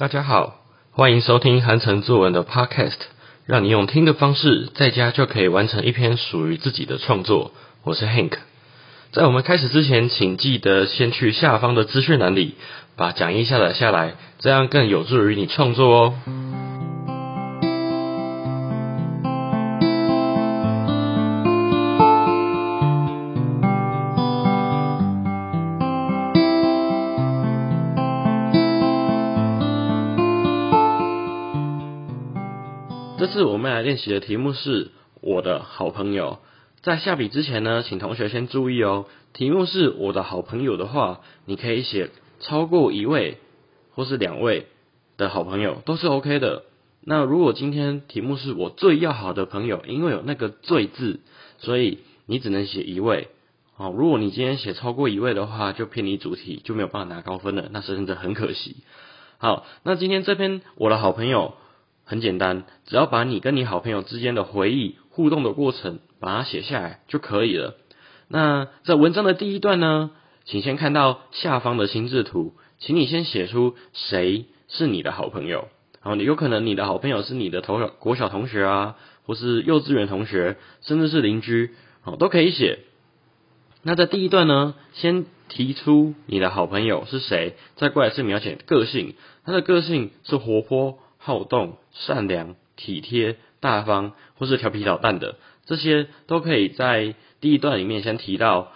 大家好，欢迎收听韩城作文的 Podcast，让你用听的方式在家就可以完成一篇属于自己的创作。我是 Hank，在我们开始之前，请记得先去下方的资讯栏里把讲义下载下来，这样更有助于你创作哦。次我们来练习的题目是我的好朋友。在下笔之前呢，请同学先注意哦。题目是我的好朋友的话，你可以写超过一位或是两位的好朋友都是 OK 的。那如果今天题目是我最要好的朋友，因为有那个最字，所以你只能写一位。哦，如果你今天写超过一位的话，就偏离主题，就没有办法拿高分了，那是真的很可惜。好，那今天这篇我的好朋友。很简单，只要把你跟你好朋友之间的回忆互动的过程，把它写下来就可以了。那在文章的第一段呢，请先看到下方的心智图，请你先写出谁是你的好朋友。然后你有可能你的好朋友是你的同国小同学啊，或是幼稚园同学，甚至是邻居，好都可以写。那在第一段呢，先提出你的好朋友是谁，再过来是描写个性，他的个性是活泼。好动、善良、体贴、大方，或是调皮捣蛋的，这些都可以在第一段里面先提到。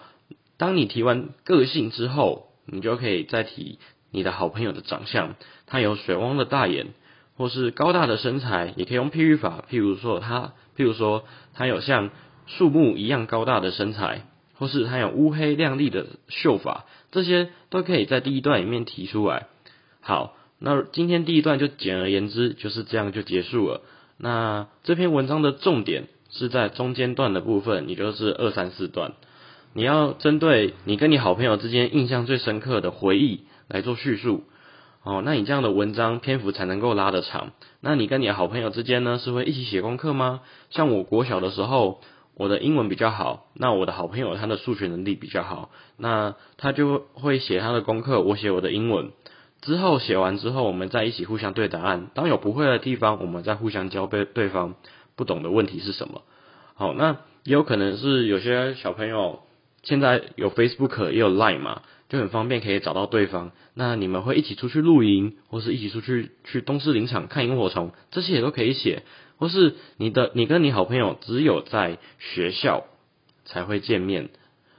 当你提完个性之后，你就可以再提你的好朋友的长相。他有水汪的大眼，或是高大的身材，也可以用譬喻法，譬如说他，譬如说他有像树木一样高大的身材，或是他有乌黑亮丽的秀发，这些都可以在第一段里面提出来。好。那今天第一段就简而言之就是这样就结束了。那这篇文章的重点是在中间段的部分，也就是二三四段。你要针对你跟你好朋友之间印象最深刻的回忆来做叙述。哦，那你这样的文章篇幅才能够拉得长。那你跟你好朋友之间呢，是会一起写功课吗？像我国小的时候，我的英文比较好，那我的好朋友他的数学能力比较好，那他就会写他的功课，我写我的英文。之后写完之后，我们再一起互相对答案。当有不会的地方，我们再互相教对对方不懂的问题是什么。好，那也有可能是有些小朋友现在有 Facebook 也有 Line 嘛，就很方便可以找到对方。那你们会一起出去露营，或是一起出去去东势林场看萤火虫，这些也都可以写。或是你的你跟你好朋友只有在学校才会见面。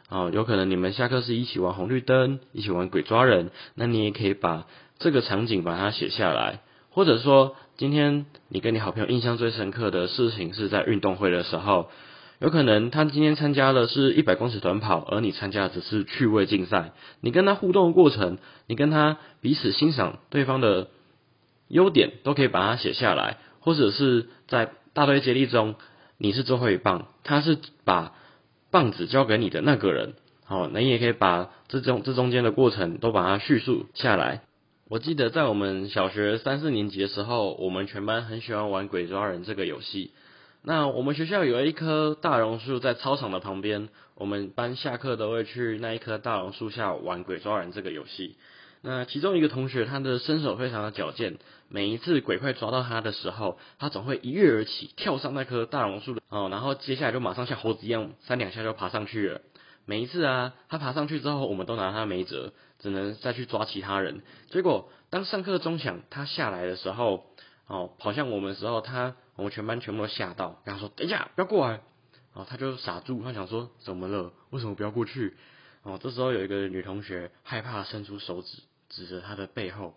哦，有可能你们下课是一起玩红绿灯，一起玩鬼抓人，那你也可以把这个场景把它写下来，或者说今天你跟你好朋友印象最深刻的事情是在运动会的时候，有可能他今天参加的是一百公尺短跑，而你参加的只是趣味竞赛，你跟他互动的过程，你跟他彼此欣赏对方的优点，都可以把它写下来，或者是在大队接力中，你是最后一棒，他是把。棒子交给你的那个人，好，那你也可以把这中这中间的过程都把它叙述下来。我记得在我们小学三四年级的时候，我们全班很喜欢玩鬼抓人这个游戏。那我们学校有一棵大榕树在操场的旁边，我们班下课都会去那一棵大榕树下玩鬼抓人这个游戏。那其中一个同学，他的身手非常的矫健，每一次鬼快抓到他的时候，他总会一跃而起，跳上那棵大榕树的哦，然后接下来就马上像猴子一样，三两下就爬上去了。每一次啊，他爬上去之后，我们都拿他没辙，只能再去抓其他人。结果当上课钟响，他下来的时候，哦，跑向我们的时候，他我们全班全部都吓到，跟他说：“等一下，不要过来。”哦，他就傻住，他想说：“怎么了？为什么不要过去？”哦，这时候有一个女同学害怕伸出手指。指着他的背后，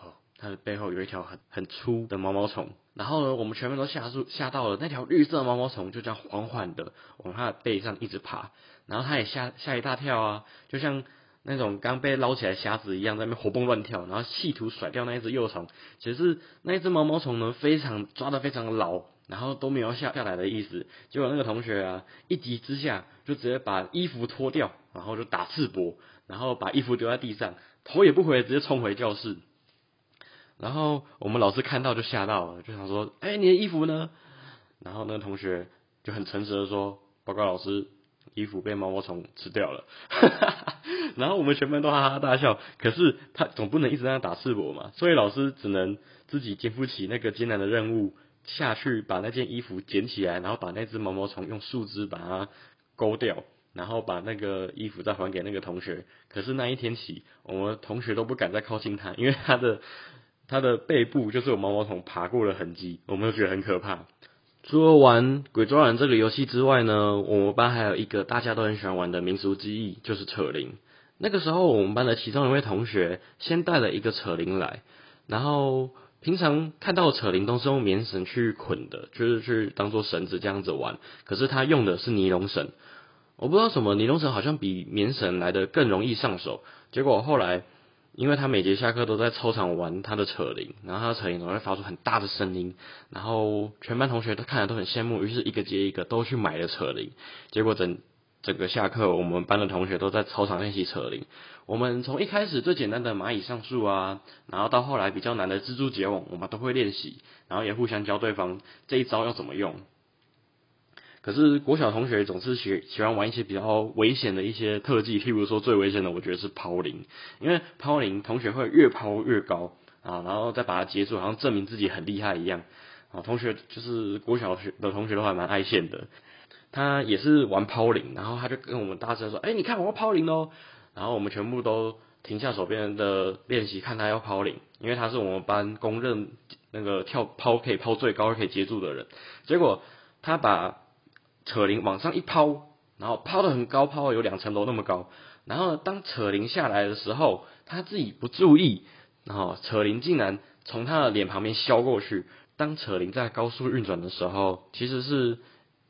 哦，他的背后有一条很很粗的毛毛虫。然后呢，我们全部都吓住吓到了。那条绿色毛毛虫就这样缓缓的往他的背上一直爬，然后他也吓吓一大跳啊，就像那种刚被捞起来虾子一样，在那边活蹦乱跳，然后企图甩掉那一只幼虫。其实那一只毛毛虫呢，非常抓的非常牢，然后都没有下下来的意思。结果那个同学啊，一急之下就直接把衣服脱掉，然后就打赤膊，然后把衣服丢在地上。头也不回，直接冲回教室。然后我们老师看到就吓到了，就想说：“哎，你的衣服呢？”然后那个同学就很诚实的说：“报告老师，衣服被毛毛虫吃掉了。”然后我们全班都哈哈大笑。可是他总不能一直在那打赤膊嘛，所以老师只能自己肩负起那个艰难的任务，下去把那件衣服捡起来，然后把那只毛毛虫用树枝把它勾掉，然后把那个衣服再还给那个同学。可是那一天起，我们同学都不敢再靠近他，因为他的 他的背部就是有毛毛虫爬过的痕迹，我们都觉得很可怕。除了玩鬼抓人这个游戏之外呢，我们班还有一个大家都很喜欢玩的民俗记忆，就是扯铃。那个时候，我们班的其中一位同学先带了一个扯铃来，然后平常看到扯铃都是用棉绳去捆的，就是去当做绳子这样子玩。可是他用的是尼龙绳，我不知道什么尼龙绳好像比棉绳来的更容易上手。结果后来。因为他每节下课都在操场玩他的扯铃，然后他的扯铃总会发出很大的声音，然后全班同学都看着都很羡慕，于是一个接一个都去买了扯铃。结果整整个下课，我们班的同学都在操场练习扯铃。我们从一开始最简单的蚂蚁上树啊，然后到后来比较难的蜘蛛结网，我们都会练习，然后也互相教对方这一招要怎么用。可是国小同学总是喜喜欢玩一些比较危险的一些特技，譬如说最危险的，我觉得是抛铃，因为抛铃同学会越抛越高啊，然后再把它接住，好像证明自己很厉害一样啊。同学就是国小学的同学都还蛮爱现的，他也是玩抛铃，然后他就跟我们大声说：“哎，你看我要抛铃喽！”然后我们全部都停下手边的练习，看他要抛铃，因为他是我们班公认那个跳抛可以抛最高可以接住的人。结果他把扯铃往上一抛，然后抛的很高，抛有两层楼那么高。然后当扯铃下来的时候，他自己不注意，然后扯铃竟然从他的脸旁边削过去。当扯铃在高速运转的时候，其实是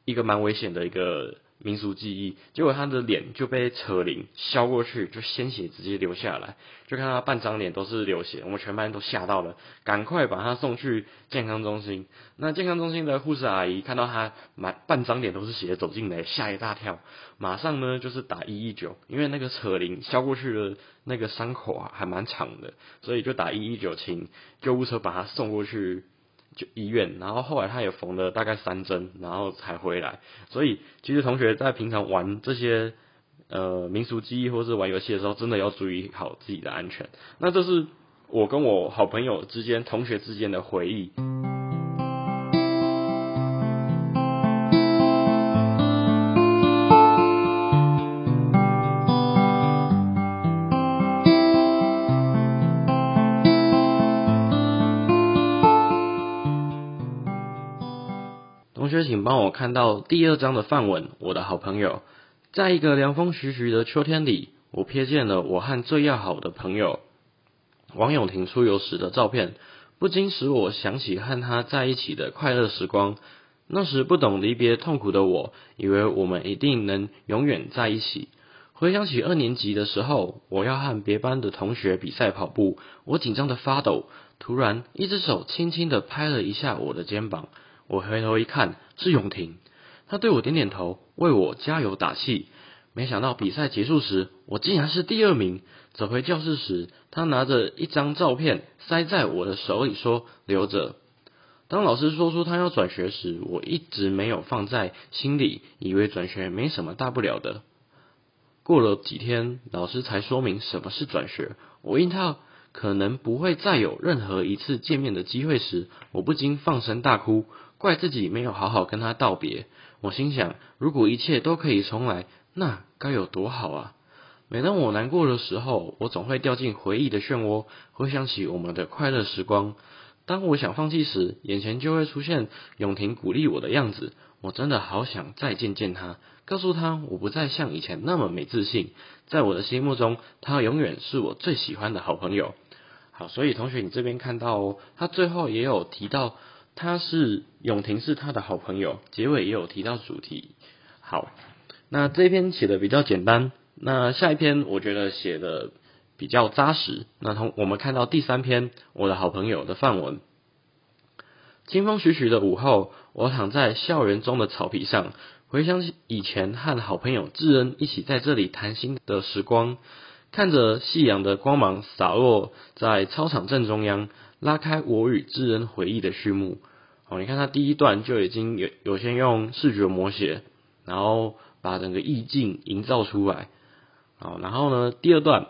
一个蛮危险的一个。民俗记忆，结果他的脸就被扯铃削过去，就鲜血直接流下来，就看他半张脸都是流血，我们全班都吓到了，赶快把他送去健康中心。那健康中心的护士阿姨看到他满半张脸都是血走进来，吓一大跳，马上呢就是打一一九，因为那个扯铃削过去的那个伤口啊还蛮长的，所以就打一一九，请救护车把他送过去。就医院，然后后来他也缝了大概三针，然后才回来。所以其实同学在平常玩这些呃民俗记忆或是玩游戏的时候，真的要注意好自己的安全。那这是我跟我好朋友之间、同学之间的回忆。同学请帮我看到第二章的范文。我的好朋友，在一个凉风徐徐的秋天里，我瞥见了我和最要好的朋友王永婷出游时的照片，不禁使我想起和他在一起的快乐时光。那时不懂离别痛苦的我，以为我们一定能永远在一起。回想起二年级的时候，我要和别班的同学比赛跑步，我紧张的发抖。突然，一只手轻轻的拍了一下我的肩膀。我回头一看，是永婷，他对我点点头，为我加油打气。没想到比赛结束时，我竟然是第二名。走回教室时，他拿着一张照片塞在我的手里，说：“留着。”当老师说出他要转学时，我一直没有放在心里，以为转学没什么大不了的。过了几天，老师才说明什么是转学。我因他。可能不会再有任何一次见面的机会时，我不禁放声大哭，怪自己没有好好跟他道别。我心想，如果一切都可以重来，那该有多好啊！每当我难过的时候，我总会掉进回忆的漩涡，回想起我们的快乐时光。当我想放弃时，眼前就会出现永婷鼓励我的样子。我真的好想再见见他，告诉他我不再像以前那么没自信。在我的心目中，他永远是我最喜欢的好朋友。好，所以同学，你这边看到哦，他最后也有提到他是永婷是他的好朋友，结尾也有提到主题。好，那这篇写的比较简单，那下一篇我觉得写的比较扎实。那同我们看到第三篇，我的好朋友的范文。清风徐徐的午后，我躺在校园中的草皮上，回想起以前和好朋友智恩一起在这里谈心的时光。看着夕阳的光芒洒落在操场正中央，拉开我与智恩回忆的序幕。哦，你看他第一段就已经有有先用视觉模写，然后把整个意境营造出来。好，然后呢，第二段，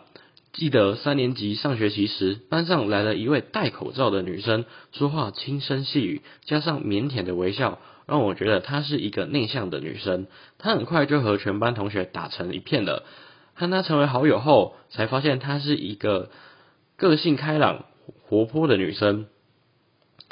记得三年级上学期时，班上来了一位戴口罩的女生，说话轻声细语，加上腼腆的微笑，让我觉得她是一个内向的女生。她很快就和全班同学打成一片了。和她成为好友后，才发现她是一个个性开朗、活泼的女生，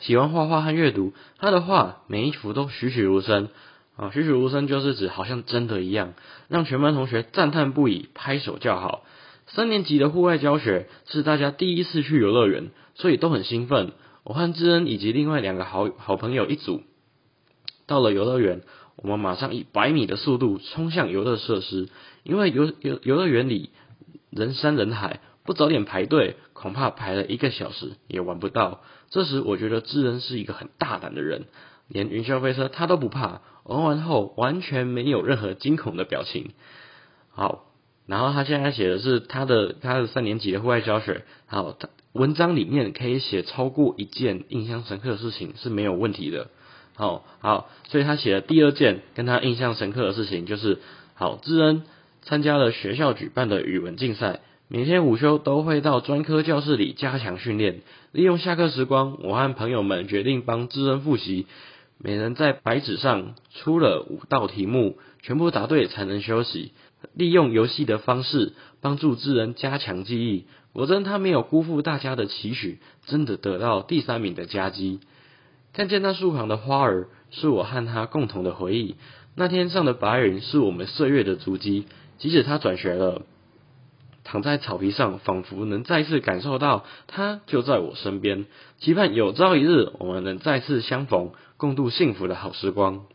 喜欢画画和阅读。她的画每一幅都栩栩如生。啊，栩栩如生就是指好像真的一样，让全班同学赞叹不已，拍手叫好。三年级的户外教学是大家第一次去游乐园，所以都很兴奋。我和智恩以及另外两个好好朋友一组，到了游乐园，我们马上以百米的速度冲向游乐设施，因为游游游乐园里人山人海，不早点排队，恐怕排了一个小时也玩不到。这时，我觉得智恩是一个很大胆的人。连云霄飞车他都不怕，玩完后完全没有任何惊恐的表情。好，然后他现在写的是他的他的三年级的户外教学。好，他文章里面可以写超过一件印象深刻的事情是没有问题的。好，好，所以他写的第二件跟他印象深刻的事情就是，好，智恩参加了学校举办的语文竞赛，每天午休都会到专科教室里加强训练。利用下课时光，我和朋友们决定帮智恩复习。每人在白纸上出了五道题目，全部答对才能休息。利用游戏的方式帮助智人加强记忆。果真他没有辜负大家的期许，真的得到第三名的佳绩。看见那树旁的花儿，是我和他共同的回忆。那天上的白云是我们岁月的足迹。即使他转学了，躺在草皮上，仿佛能再次感受到他就在我身边。期盼有朝一日，我们能再次相逢。共度幸福的好时光。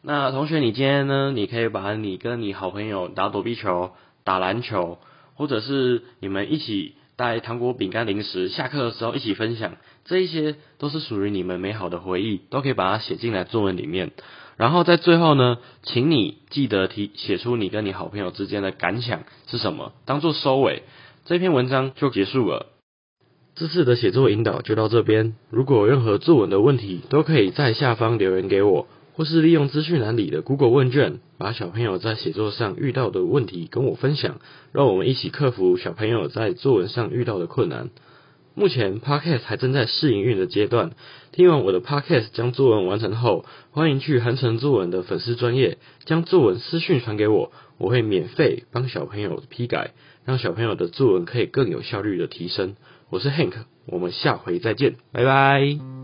那同学，你今天呢？你可以把你跟你好朋友打躲避球、打篮球，或者是你们一起带糖果、饼干、零食，下课的时候一起分享，这一些都是属于你们美好的回忆，都可以把它写进来作文里面。然后在最后呢，请你记得提写出你跟你好朋友之间的感想是什么，当做收尾。这篇文章就结束了。这次的写作引导就到这边。如果有任何作文的问题，都可以在下方留言给我，或是利用资讯栏里的 Google 问卷，把小朋友在写作上遇到的问题跟我分享，让我们一起克服小朋友在作文上遇到的困难。目前 Podcast 还正在试营运的阶段，听完我的 Podcast 将作文完成后，欢迎去韩城作文的粉丝专业将作文私讯传给我，我会免费帮小朋友批改，让小朋友的作文可以更有效率的提升。我是 Hank，我们下回再见，拜拜。